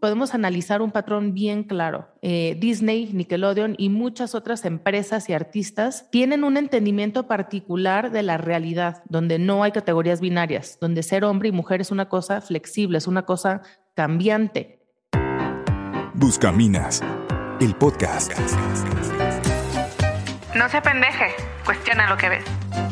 Podemos analizar un patrón bien claro. Eh, Disney, Nickelodeon y muchas otras empresas y artistas tienen un entendimiento particular de la realidad, donde no hay categorías binarias, donde ser hombre y mujer es una cosa flexible, es una cosa cambiante. Buscaminas, el podcast. No se pendeje, cuestiona lo que ves.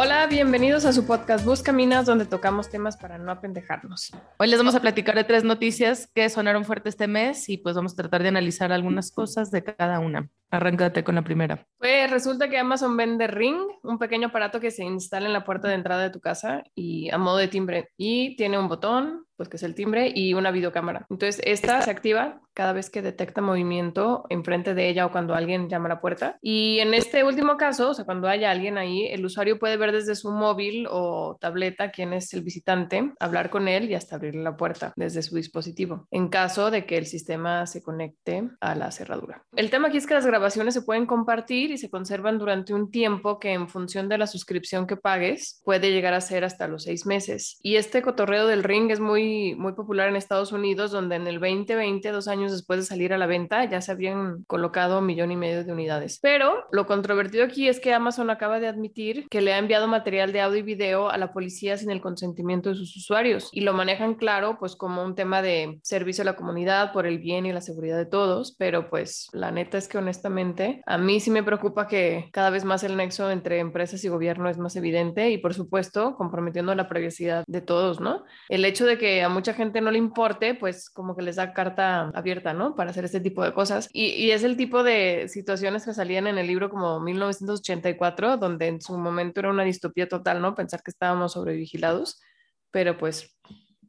Hola, bienvenidos a su podcast Buscaminas, donde tocamos temas para no apendejarnos. Hoy les vamos a platicar de tres noticias que sonaron fuerte este mes y pues vamos a tratar de analizar algunas cosas de cada una. Arráncate con la primera. Pues resulta que Amazon vende Ring, un pequeño aparato que se instala en la puerta de entrada de tu casa y a modo de timbre. Y tiene un botón, pues que es el timbre, y una videocámara. Entonces, esta se activa cada vez que detecta movimiento enfrente de ella o cuando alguien llama a la puerta. Y en este último caso, o sea, cuando haya alguien ahí, el usuario puede ver desde su móvil o tableta quién es el visitante, hablar con él y hasta abrirle la puerta desde su dispositivo, en caso de que el sistema se conecte a la cerradura. El tema aquí es que las grabaciones se pueden compartir y se conservan durante un tiempo que en función de la suscripción que pagues puede llegar a ser hasta los seis meses. Y este cotorreo del ring es muy, muy popular en Estados Unidos, donde en el 2020, dos años después de salir a la venta, ya se habían colocado un millón y medio de unidades. Pero lo controvertido aquí es que Amazon acaba de admitir que le ha enviado material de audio y video a la policía sin el consentimiento de sus usuarios y lo manejan claro pues como un tema de servicio a la comunidad por el bien y la seguridad de todos, pero pues la neta es que honestamente a mí sí me preocupa que cada vez más el nexo entre empresas y gobierno es más evidente y por supuesto comprometiendo la privacidad de todos, ¿no? El hecho de que a mucha gente no le importe, pues como que les da carta abierta ¿no? Para hacer este tipo de cosas. Y, y, es el tipo de situaciones que salían en el libro como 1984, donde en su momento era una distopía total, ¿no? Pensar que estábamos sobrevigilados, pero pues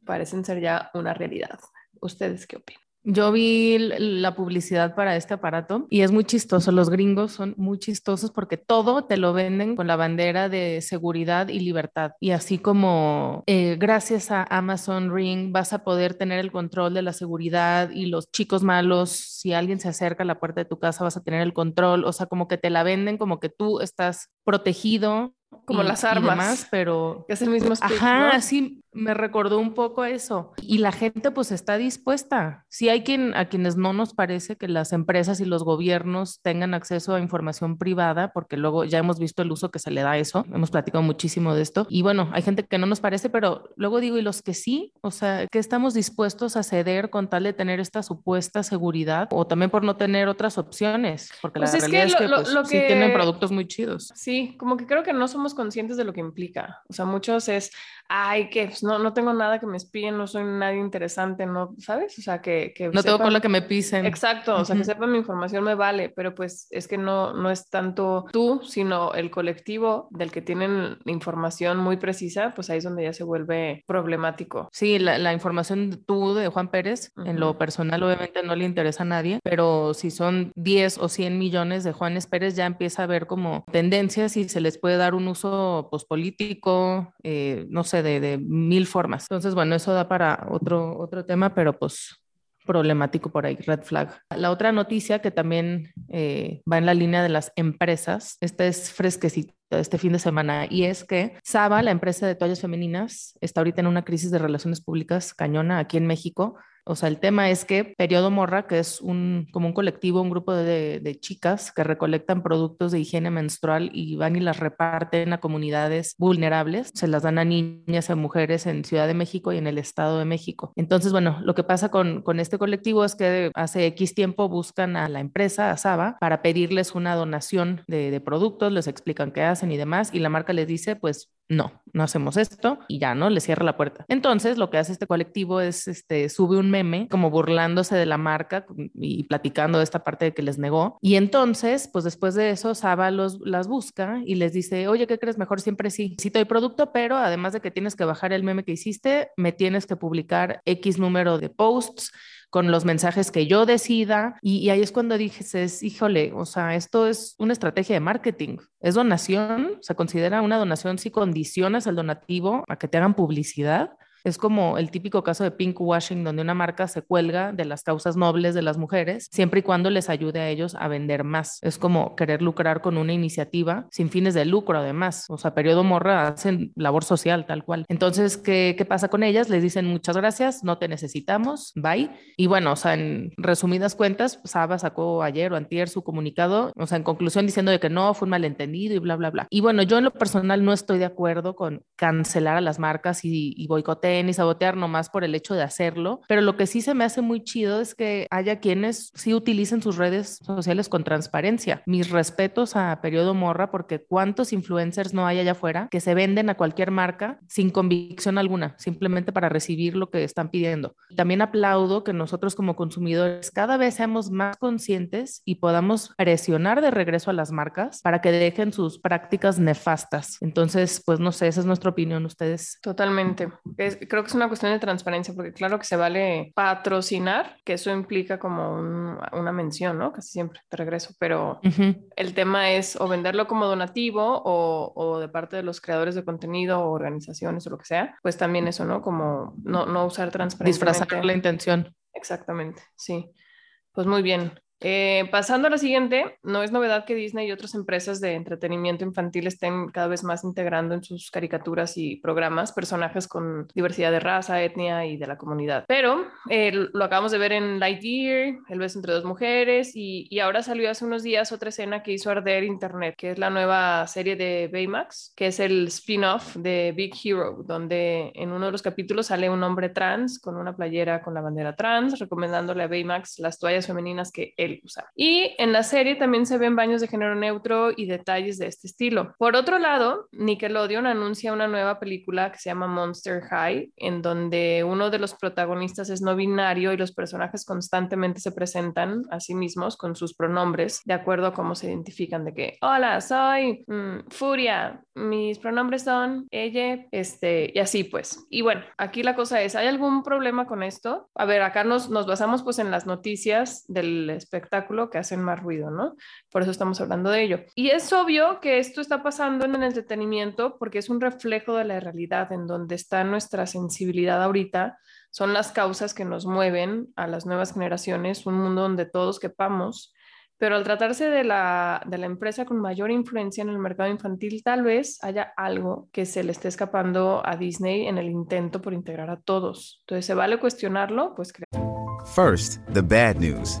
parecen ser ya una realidad. ¿Ustedes qué opinan? Yo vi la publicidad para este aparato y es muy chistoso. Los gringos son muy chistosos porque todo te lo venden con la bandera de seguridad y libertad. Y así como eh, gracias a Amazon Ring vas a poder tener el control de la seguridad y los chicos malos, si alguien se acerca a la puerta de tu casa vas a tener el control. O sea, como que te la venden como que tú estás protegido como y, las armas, demás, pero que es el mismo speech, Ajá, ¿no? sí, me recordó un poco eso. Y la gente pues está dispuesta. Sí hay quien a quienes no nos parece que las empresas y los gobiernos tengan acceso a información privada, porque luego ya hemos visto el uso que se le da a eso. Hemos platicado muchísimo de esto. Y bueno, hay gente que no nos parece, pero luego digo, y los que sí, o sea, que estamos dispuestos a ceder con tal de tener esta supuesta seguridad o también por no tener otras opciones, porque pues la es realidad que es que, lo, pues, lo sí que... tienen productos muy chidos. Sí, como que creo que no somos conscientes de lo que implica. O sea, muchos es, ay, que pues, no, no tengo nada que me espíen, no soy nadie interesante, ¿no? ¿Sabes? O sea, que... que no tengo con lo que me pisen. Exacto, o sea, que sepan mi información me vale, pero pues es que no, no es tanto tú, sino el colectivo del que tienen información muy precisa, pues ahí es donde ya se vuelve problemático. Sí, la, la información tú de Juan Pérez, en lo personal obviamente no le interesa a nadie, pero si son 10 o 100 millones de Juanes Pérez ya empieza a haber como tendencias y se les puede dar un uso pues político, eh, no sé, de, de mil formas. Entonces, bueno, eso da para otro, otro tema, pero pues problemático por ahí, red flag. La otra noticia que también eh, va en la línea de las empresas, esta es fresquecita este fin de semana, y es que Saba, la empresa de toallas femeninas, está ahorita en una crisis de relaciones públicas cañona aquí en México. O sea, el tema es que Periodo Morra, que es un, como un colectivo, un grupo de, de chicas que recolectan productos de higiene menstrual y van y las reparten a comunidades vulnerables, se las dan a niñas a mujeres en Ciudad de México y en el Estado de México. Entonces, bueno, lo que pasa con, con este colectivo es que hace X tiempo buscan a la empresa, a Saba, para pedirles una donación de, de productos, les explican qué hacen y demás, y la marca les dice, pues no, no hacemos esto y ya, ¿no? Le cierra la puerta. Entonces, lo que hace este colectivo es, este, sube un meme como burlándose de la marca y platicando de esta parte de que les negó. Y entonces, pues después de eso, Saba los, las busca y les dice, oye, ¿qué crees? Mejor siempre sí. Sí te doy producto, pero además de que tienes que bajar el meme que hiciste, me tienes que publicar X número de posts con los mensajes que yo decida. Y, ahí es cuando dije, híjole, o sea, esto es una estrategia de marketing. Es donación, se considera una donación si condicionas al donativo a que te hagan publicidad es como el típico caso de pink washing, donde una marca se cuelga de las causas nobles de las mujeres, siempre y cuando les ayude a ellos a vender más. Es como querer lucrar con una iniciativa sin fines de lucro, además. O sea, Periodo Morra hacen labor social, tal cual. Entonces, ¿qué, qué pasa con ellas? Les dicen muchas gracias, no te necesitamos, bye. Y bueno, o sea, en resumidas cuentas, Saba sacó ayer o antier su comunicado, o sea, en conclusión diciendo de que no, fue un malentendido y bla, bla, bla. Y bueno, yo en lo personal no estoy de acuerdo con cancelar a las marcas y, y boicotear ni sabotear nomás por el hecho de hacerlo, pero lo que sí se me hace muy chido es que haya quienes sí utilicen sus redes sociales con transparencia. Mis respetos a Periodo Morra porque cuántos influencers no hay allá afuera que se venden a cualquier marca sin convicción alguna, simplemente para recibir lo que están pidiendo. También aplaudo que nosotros como consumidores cada vez seamos más conscientes y podamos presionar de regreso a las marcas para que dejen sus prácticas nefastas. Entonces, pues no sé, esa es nuestra opinión, ustedes. Totalmente. Es, creo que es una cuestión de transparencia, porque claro que se vale patrocinar, que eso implica como una mención, ¿no? Casi siempre, de regreso, pero el tema es o venderlo como donativo o, o, de parte de los creadores de contenido o organizaciones o lo que sea, pues también eso, ¿no? Como no, no usar transparencia. Disfrazar la intención. Exactamente, sí. Pues muy bien. Eh, pasando a la siguiente, no es novedad que Disney y otras empresas de entretenimiento infantil estén cada vez más integrando en sus caricaturas y programas personajes con diversidad de raza, etnia y de la comunidad. Pero eh, lo acabamos de ver en Lightyear, El beso entre dos mujeres, y, y, ahora salió hace unos días otra escena que hizo arder Internet, que es la nueva serie de Baymax, que es el spin-off de Big Hero, donde en uno de los capítulos sale un hombre trans con una playera con la bandera trans, recomendándole a Baymax las toallas femeninas que él y en la serie también se ven baños de género neutro y detalles de este estilo. Por otro lado, Nickelodeon anuncia una nueva película que se llama Monster High, en donde uno de los protagonistas es no binario y los personajes constantemente se presentan a sí mismos con sus pronombres de acuerdo a cómo se identifican de que, hola, soy mm, Furia, mis pronombres son ella, este, y así pues. Y bueno, aquí la cosa es, ¿hay algún problema con esto? A ver, acá nos, nos basamos pues en las noticias del espectáculo espectáculo que hacen más ruido, ¿no? Por eso estamos hablando de ello. Y es obvio que esto está pasando en el entretenimiento porque es un reflejo de la realidad en donde está nuestra sensibilidad ahorita. Son las causas que nos mueven a las nuevas generaciones, un mundo donde todos quepamos pero al tratarse de la, de la, empresa con mayor influencia en el mercado infantil, tal vez haya algo que se le esté escapando a Disney en el intento por integrar a todos. Entonces, ¿se vale cuestionarlo? Pues creo. First, the bad news.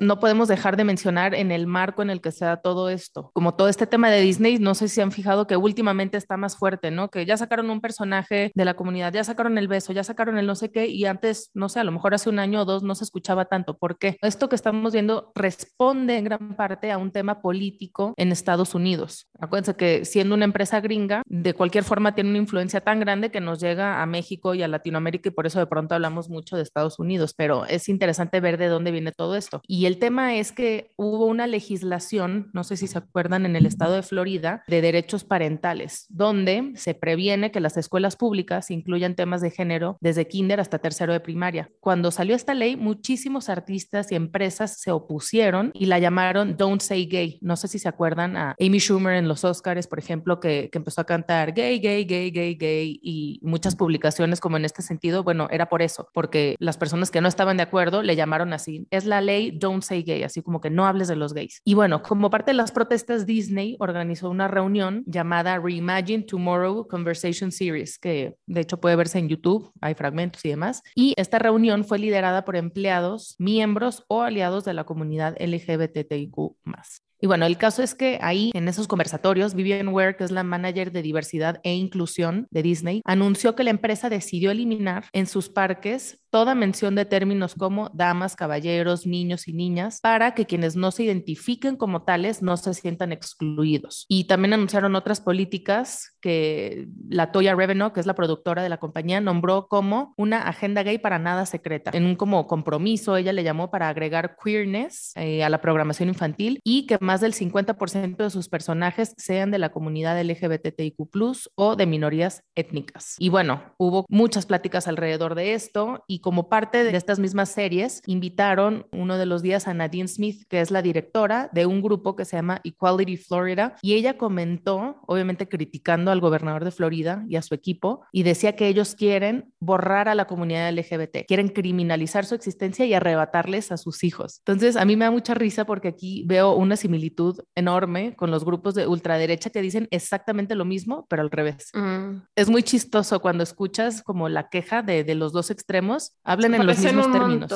no podemos dejar de mencionar en el marco en el que se da todo esto. Como todo este tema de Disney, no sé si han fijado que últimamente está más fuerte, ¿no? Que ya sacaron un personaje de la comunidad, ya sacaron el beso, ya sacaron el no sé qué, y antes, no sé, a lo mejor hace un año o dos no se escuchaba tanto. ¿Por qué? Esto que estamos viendo responde en gran parte a un tema político en Estados Unidos. Acuérdense que siendo una empresa gringa, de cualquier forma tiene una influencia tan grande que nos llega a México y a Latinoamérica y por eso de pronto hablamos mucho de Estados Unidos, pero es interesante ver de dónde viene todo esto. Y el tema es que hubo una legislación, no sé si se acuerdan, en el estado de Florida, de derechos parentales, donde se previene que las escuelas públicas incluyan temas de género desde kinder hasta tercero de primaria. Cuando salió esta ley, muchísimos artistas y empresas se opusieron y la llamaron Don't Say Gay. No sé si se acuerdan a Amy Schumer en los Oscars, por ejemplo, que, que empezó a cantar gay, gay, gay, gay, gay y muchas publicaciones como en este sentido, bueno, era por eso, porque las personas que no estaban de acuerdo le llamaron así. Es la ley Don't Say Gay, así como que no hables de los gays. Y bueno, como parte de las protestas, Disney organizó una reunión llamada Reimagine Tomorrow Conversation Series, que de hecho puede verse en YouTube, hay fragmentos y demás. Y esta reunión fue liderada por empleados, miembros o aliados de la comunidad LGBTIQ. Y bueno, el caso es que ahí en esos conversatorios, Vivian Ware, que es la manager de diversidad e inclusión de Disney, anunció que la empresa decidió eliminar en sus parques toda mención de términos como damas, caballeros, niños y niñas, para que quienes no se identifiquen como tales no se sientan excluidos. Y también anunciaron otras políticas que la Toya Reveno, que es la productora de la compañía, nombró como una agenda gay para nada secreta, en un como compromiso, ella le llamó para agregar queerness eh, a la programación infantil y que más del 50% de sus personajes sean de la comunidad LGBTIQ o de minorías étnicas. Y bueno, hubo muchas pláticas alrededor de esto y como parte de estas mismas series, invitaron uno de los días a Nadine Smith, que es la directora de un grupo que se llama Equality Florida, y ella comentó, obviamente criticando al gobernador de Florida y a su equipo, y decía que ellos quieren borrar a la comunidad LGBT, quieren criminalizar su existencia y arrebatarles a sus hijos. Entonces, a mí me da mucha risa porque aquí veo una similitud enorme con los grupos de ultraderecha que dicen exactamente lo mismo, pero al revés. Mm. Es muy chistoso cuando escuchas como la queja de, de los dos extremos, hablan en los mismos términos.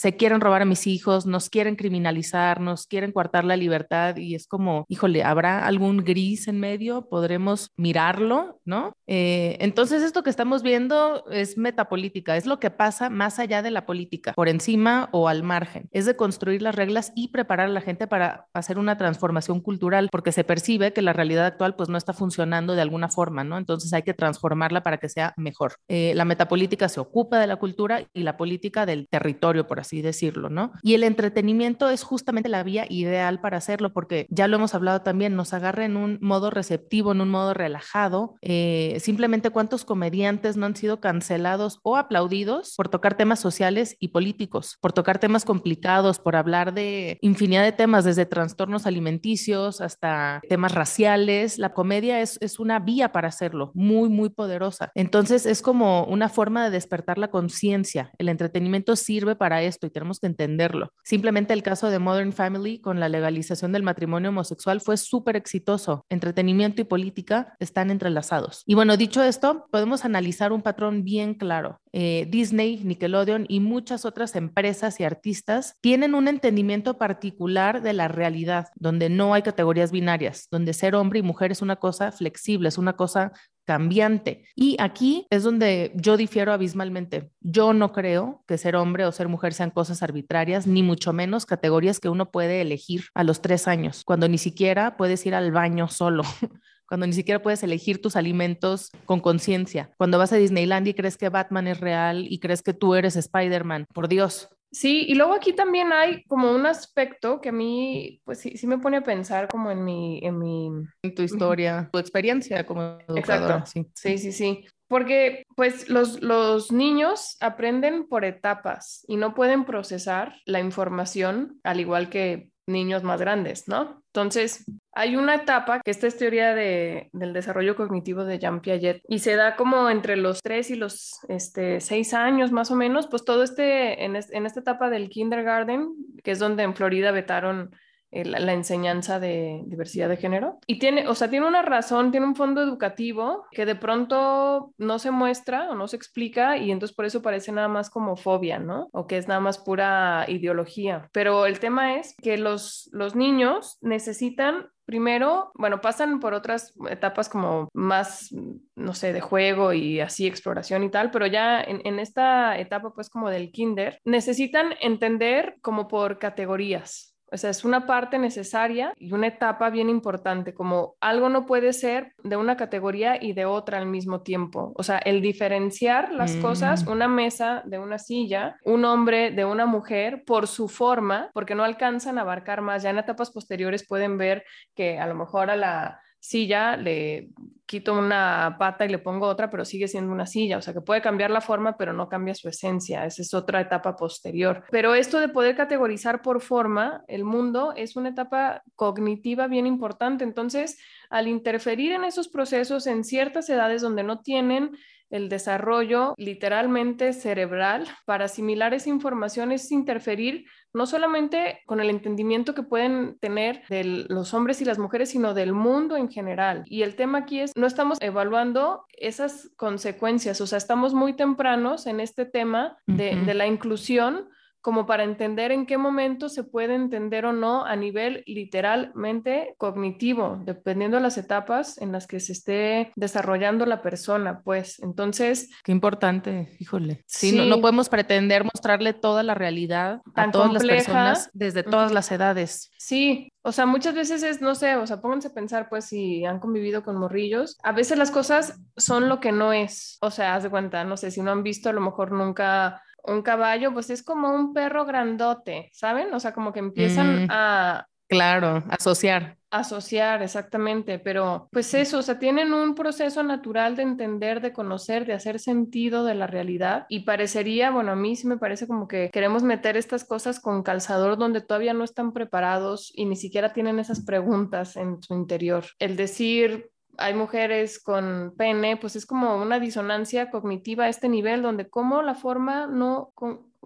Se quieren robar a mis hijos, nos quieren criminalizar, nos quieren coartar la libertad y es como, híjole, ¿habrá algún gris en medio? ¿Podremos mirarlo? ¿No? Eh, entonces esto que estamos viendo es metapolítica, es lo que pasa más allá de la política, por encima o al margen. Es de construir las reglas y preparar a la gente para hacer una transformación cultural, porque se percibe que la realidad actual pues no está funcionando de alguna forma, ¿no? Entonces hay que transformarla para que sea mejor. Eh, la metapolítica se ocupa de la cultura y la política del territorio, por así decirlo, ¿no? Y el entretenimiento es justamente la vía ideal para hacerlo, porque ya lo hemos hablado también, nos agarra en un modo receptivo, en un modo relajado. Eh, simplemente cuántos comediantes no han sido cancelados o aplaudidos por tocar temas sociales y políticos, por tocar temas complicados, por hablar de infinidad de temas, desde trastornos alimenticios hasta temas raciales. La comedia es, es una vía para hacerlo, muy, muy poderosa. Entonces es como una forma de despertar la conciencia. El entretenimiento sirve para esto y tenemos que entenderlo. Simplemente el caso de Modern Family con la legalización del matrimonio homosexual fue súper exitoso. Entretenimiento y política están entrelazados. Y bueno, dicho esto, podemos analizar un patrón bien claro. Eh, Disney, Nickelodeon y muchas otras empresas y artistas tienen un entendimiento particular de la realidad, donde no hay categorías binarias, donde ser hombre y mujer es una cosa flexible, es una cosa cambiante. Y aquí es donde yo difiero abismalmente. Yo no creo que ser hombre o ser mujer sean cosas arbitrarias, ni mucho menos categorías que uno puede elegir a los tres años, cuando ni siquiera puedes ir al baño solo. cuando ni siquiera puedes elegir tus alimentos con conciencia, cuando vas a Disneyland y crees que Batman es real y crees que tú eres Spider-Man, por Dios, Sí, y luego aquí también hay como un aspecto que a mí, pues sí, sí me pone a pensar como en mi, en mi... En tu historia, tu experiencia como educadora. Exacto, sí, sí, sí. sí. Porque pues los, los niños aprenden por etapas y no pueden procesar la información al igual que niños más grandes, ¿no? Entonces, hay una etapa que esta es teoría de, del desarrollo cognitivo de Jean Piaget y se da como entre los 3 y los este, 6 años más o menos, pues todo este, en, en esta etapa del kindergarten, que es donde en Florida vetaron eh, la, enseñanza de diversidad de género. Y tiene, o sea, tiene una razón, tiene un fondo educativo que de pronto no se muestra o no se explica y entonces por eso parece nada más como fobia, ¿no? O que es nada más pura ideología. Pero el tema es que los, los niños necesitan Primero, bueno, pasan por otras etapas como más, no sé, de juego y así exploración y tal, pero ya en, en, esta etapa pues como del kinder, necesitan entender como por categorías, o sea, es una parte necesaria y una etapa bien importante, como algo no puede ser de una categoría y de otra al mismo tiempo. O sea, el diferenciar las cosas, mm. una mesa de una silla, un hombre de una mujer, por su forma, porque no alcanzan a abarcar más. Ya en etapas posteriores pueden ver que a lo mejor a la silla le quito una pata y le pongo otra, pero sigue siendo una silla, o sea que puede cambiar la forma, pero no cambia su esencia, esa es otra etapa posterior. Pero esto de poder categorizar por forma el mundo es una etapa cognitiva bien importante, entonces al interferir en esos procesos en ciertas edades donde no tienen el desarrollo literalmente cerebral para asimilar esa información es interferir no solamente con el entendimiento que pueden tener de los hombres y las mujeres, sino del mundo en general. Y el tema aquí es, no estamos evaluando esas consecuencias, o sea, estamos muy tempranos en este tema de, de la inclusión como para entender en qué momento se puede entender o no a nivel literalmente cognitivo, dependiendo de las etapas en las que se esté desarrollando la persona, pues. Entonces... Qué importante, híjole. Sí, No, no, podemos pretender mostrarle toda la realidad a todas las personas desde todas las edades. Sí, o sea, muchas veces es, no sé, o sea, pónganse a pensar, pues, si han convivido con morrillos, a veces las cosas son lo que no es. O sea, haz de cuenta, no sé, si no han visto a lo mejor nunca un caballo, pues es como un perro grandote, ¿saben? O sea, como que empiezan mm, a... Claro, asociar. Asociar, exactamente, pero pues eso, o sea, tienen un proceso natural de entender, de conocer, de hacer sentido de la realidad y parecería, bueno, a mí sí me parece como que queremos meter estas cosas con calzador donde todavía no están preparados y ni siquiera tienen esas preguntas en su interior. El decir, hay mujeres con pene, pues es como una disonancia cognitiva a este nivel donde como la forma no,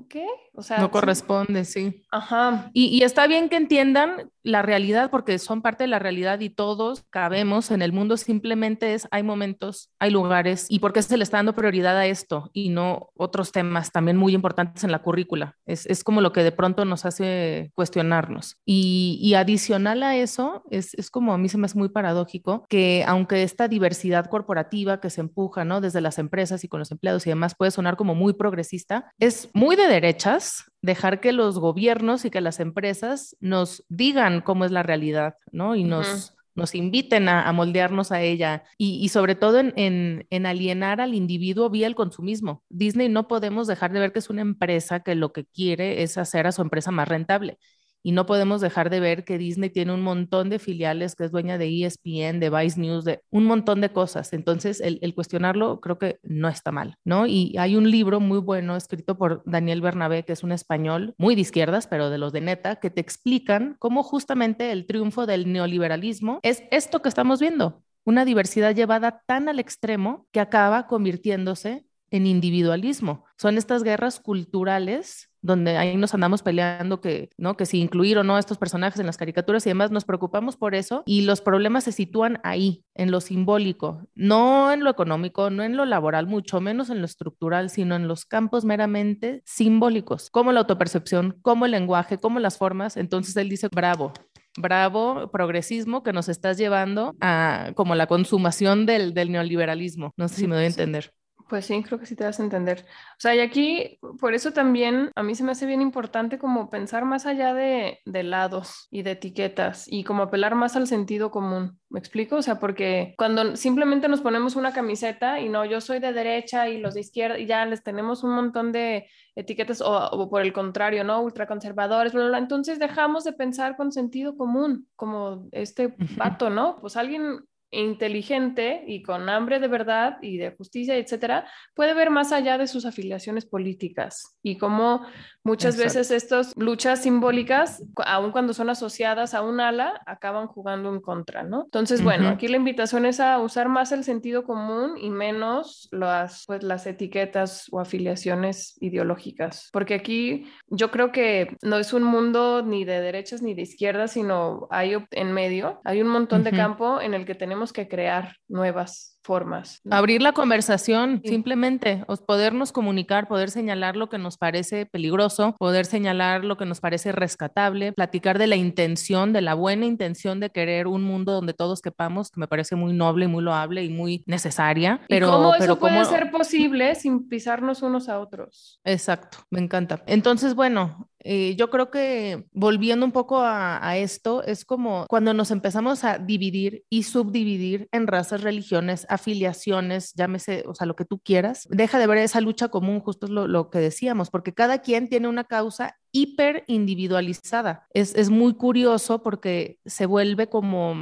¿qué? O sea, no corresponde, sí. Ajá. Y, y, está bien que entiendan la realidad porque son parte de la realidad y todos cabemos en el mundo, simplemente es, hay momentos, hay lugares y por qué se le está dando prioridad a esto y no otros temas también muy importantes en la currícula. Es, es como lo que de pronto nos hace cuestionarnos. Y, y adicional a eso, es, es, como a mí se me hace muy paradójico que aunque esta diversidad corporativa que se empuja, ¿no? Desde las empresas y con los empleados y demás puede sonar como muy progresista, es muy de derechas dejar que los gobiernos y que las empresas nos digan cómo es la realidad, ¿no? Y nos, nos inviten a, moldearnos a ella y, sobre todo en, en, alienar al individuo vía el consumismo. Disney no podemos dejar de ver que es una empresa que lo que quiere es hacer a su empresa más rentable y no podemos dejar de ver que Disney tiene un montón de filiales, que es dueña de ESPN, de Vice News, de un montón de cosas. Entonces, el, cuestionarlo creo que no está mal, ¿no? Y hay un libro muy bueno escrito por Daniel Bernabé, que es un español muy de izquierdas, pero de los de neta, que te explican cómo justamente el triunfo del neoliberalismo es esto que estamos viendo, una diversidad llevada tan al extremo que acaba convirtiéndose en individualismo. Son estas guerras culturales donde ahí nos andamos peleando que, ¿no? que si incluir o no a estos personajes en las caricaturas y demás, nos preocupamos por eso y los problemas se sitúan ahí, en lo simbólico, no en lo económico, no en lo laboral, mucho menos en lo estructural, sino en los campos meramente simbólicos, como la autopercepción, como el lenguaje, como las formas. Entonces él dice, bravo, bravo progresismo que nos estás llevando a como la consumación del, del neoliberalismo. No sé si me doy a entender. Pues sí, creo que sí te vas a entender. O sea, y aquí, por eso también a mí se me hace bien importante como pensar más allá de, de lados y de etiquetas y como apelar más al sentido común. ¿Me explico? O sea, porque cuando simplemente nos ponemos una camiseta y no, yo soy de derecha y los de izquierda y ya les tenemos un montón de etiquetas o, por el contrario, ¿no? Ultraconservadores, bla, bla, bla. Entonces dejamos de pensar con sentido común, como este pato, ¿no? Pues alguien inteligente y con hambre de verdad y de justicia, etcétera, puede ver más allá de sus afiliaciones políticas y cómo muchas veces estas luchas simbólicas, aun cuando son asociadas a un ala, acaban jugando en contra, ¿no? Entonces, bueno, aquí la invitación es a usar más el sentido común y menos las, pues, las etiquetas o afiliaciones ideológicas, porque aquí yo creo que no es un mundo ni de derechas ni de izquierdas, sino hay en medio, hay un montón de campo en el que tenemos que crear nuevas formas. Abrir la conversación, simplemente, podernos comunicar, poder señalar lo que nos parece peligroso, poder señalar lo que nos parece rescatable, platicar de la intención, de la buena intención de querer un mundo donde todos quepamos, que me parece muy noble, muy loable y muy necesaria. Pero, cómo eso puede ser posible sin pisarnos unos a otros? Exacto, me encanta. Entonces, bueno, eh, yo creo que volviendo un poco a, esto, es como cuando nos empezamos a dividir y subdividir en razas, religiones, afiliaciones, llámese, o sea, lo que tú quieras, deja de ver esa lucha común, justo es lo que decíamos, porque cada quien tiene una causa hiper individualizada. Es, es, muy curioso porque se vuelve como,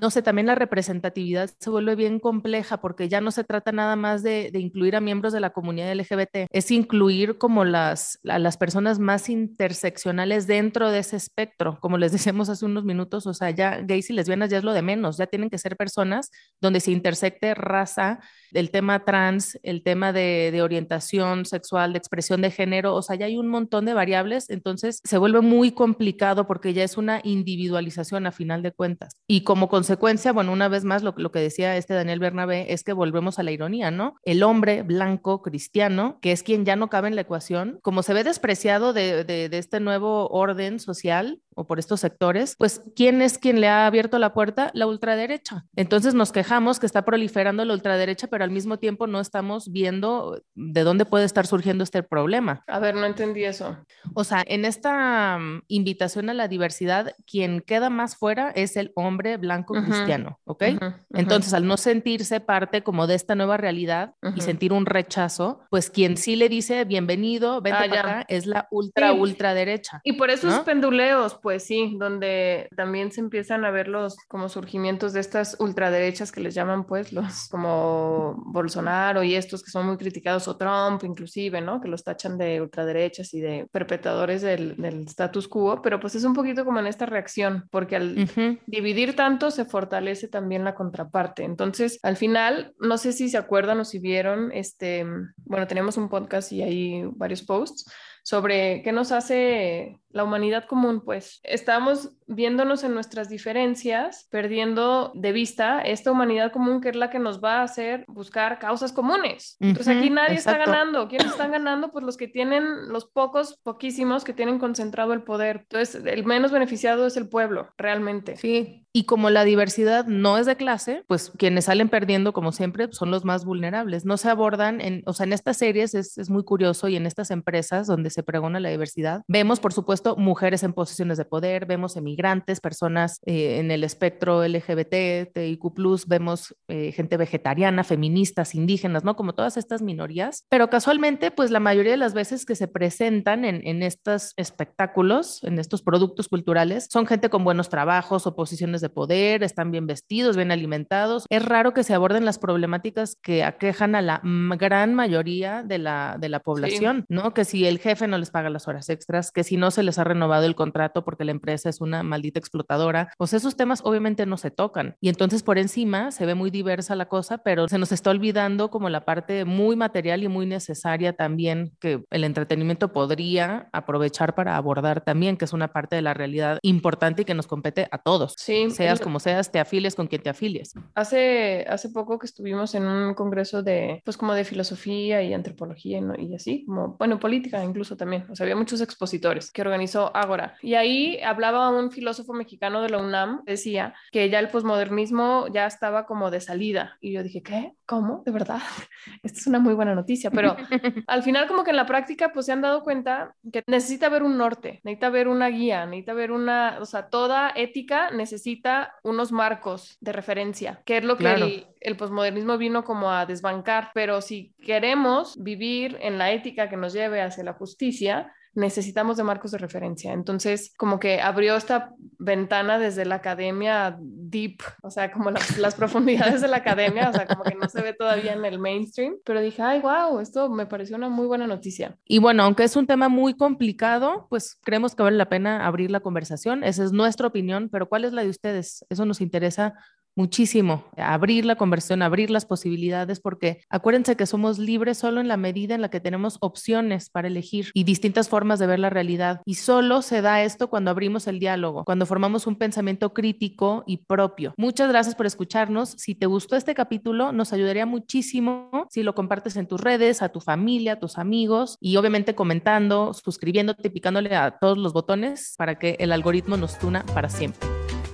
no sé, también la representatividad se vuelve bien compleja porque ya no se trata nada más de, de incluir a miembros de la comunidad LGBT, es incluir como las, a las personas más interseccionales dentro de ese espectro, como les decíamos hace unos minutos, o sea, ya gays y lesbianas ya es lo de menos, ya tienen que ser personas donde se intersecte raza, el tema trans, el tema de, de orientación sexual, de expresión de género, o sea, ya hay un montón de variables Entonces se vuelve muy complicado porque ya es una individualización a final de cuentas. Y como consecuencia, bueno, una vez más, lo, lo que decía este Daniel Bernabé es que volvemos a la ironía, ¿no? El hombre blanco cristiano, que es quien ya no cabe en la ecuación, como se ve despreciado de, de, de este nuevo orden social, o por estos sectores, pues ¿quién es quien le ha abierto la puerta? La ultraderecha. Entonces nos quejamos que está proliferando la ultraderecha, pero al mismo tiempo no estamos viendo de dónde puede estar surgiendo este problema. A ver, no entendí eso. O sea, en esta um, invitación a la diversidad, quien queda más fuera es el hombre blanco uh -huh. cristiano, ¿ok? Uh -huh. Entonces, al no sentirse parte como de esta nueva realidad uh -huh. y sentir un rechazo, pues quien sí le dice bienvenido, vente ah, para acá, es la ultra, sí. ultraderecha. Y por esos ¿no? penduleos, pues sí, donde también se empiezan a ver los como surgimientos de estas ultraderechas que les llaman pues los como Bolsonaro y estos que son muy criticados o Trump inclusive, ¿no? Que los tachan de ultraderechas y de perpetradores del, del status quo, pero pues es un poquito como en esta reacción, porque al uh -huh. dividir tanto se fortalece también la contraparte. Entonces, al final, no sé si se acuerdan o si vieron, este, bueno, tenemos un podcast y hay varios posts sobre qué nos hace la humanidad común, pues estamos viéndonos en nuestras diferencias, perdiendo de vista esta humanidad común que es la que nos va a hacer buscar causas comunes. Entonces aquí nadie Exacto. está ganando. ¿Quiénes están ganando? Pues los que tienen, los pocos, poquísimos que tienen concentrado el poder. Entonces el menos beneficiado es el pueblo, realmente. Sí, y como la diversidad no es de clase, pues quienes salen perdiendo, como siempre, son los más vulnerables. No se abordan, en, o sea, en estas series es, es muy curioso y en estas empresas donde se pregona la diversidad, vemos, por supuesto, mujeres en posiciones de poder, vemos emigrantes, personas eh, en el espectro LGBT, TIQ, vemos eh, gente vegetariana, feministas, indígenas, ¿no? Como todas estas minorías. Pero casualmente, pues la mayoría de las veces que se presentan en, en estos espectáculos, en estos productos culturales, son gente con buenos trabajos o posiciones de poder, están bien vestidos, bien alimentados. Es raro que se aborden las problemáticas que aquejan a la gran mayoría de la, de la población, sí. ¿no? Que si el jefe no les paga las horas extras, que si no se les ha renovado el contrato porque la empresa es una maldita explotadora, pues esos temas obviamente no se tocan. Y entonces por encima se ve muy diversa la cosa, pero se nos está olvidando como la parte muy material y muy necesaria también que el entretenimiento podría aprovechar para abordar también, que es una parte de la realidad importante y que nos compete a todos. Sí. Seas como seas, te afilies con quien te afilies. Hace, hace poco que estuvimos en un congreso de, pues como de filosofía y antropología ¿no? y así, como, bueno, política incluso también. O sea, había muchos expositores que organizó Ágora. Y ahí hablaba un filósofo mexicano de la UNAM, decía que ya el posmodernismo ya estaba como de salida. Y yo dije, ¿qué? ¿Cómo? ¿De verdad? Esta es una muy buena noticia. Pero al final como que en la práctica pues se han dado cuenta que necesita haber un norte, necesita haber una guía, necesita haber una, o sea, toda ética necesita unos marcos de referencia, que es lo que el, el posmodernismo vino como a desbancar. Pero si queremos vivir en la ética que nos lleve hacia la justicia, necesitamos de marcos de referencia. Entonces, como que abrió esta ventana desde la academia deep, o sea, como las, profundidades de la academia, o sea, como que no se ve todavía en el mainstream, pero dije, ay, wow, esto me pareció una muy buena noticia. Y bueno, aunque es un tema muy complicado, pues creemos que vale la pena abrir la conversación. Esa es nuestra opinión, pero ¿cuál es la de ustedes? Eso nos interesa muchísimo, abrir la conversión, abrir las posibilidades, porque acuérdense que somos libres solo en la medida en la que tenemos opciones para elegir y distintas formas de ver la realidad. Y solo se da esto cuando abrimos el diálogo, cuando formamos un pensamiento crítico y propio. Muchas gracias por escucharnos. Si te gustó este capítulo, nos ayudaría muchísimo si lo compartes en tus redes, a tu familia, a tus amigos y obviamente comentando, suscribiéndote, picándole a todos los botones para que el algoritmo nos tuna para siempre.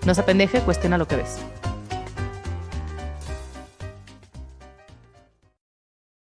No se pendeje, cuestiona lo que ves.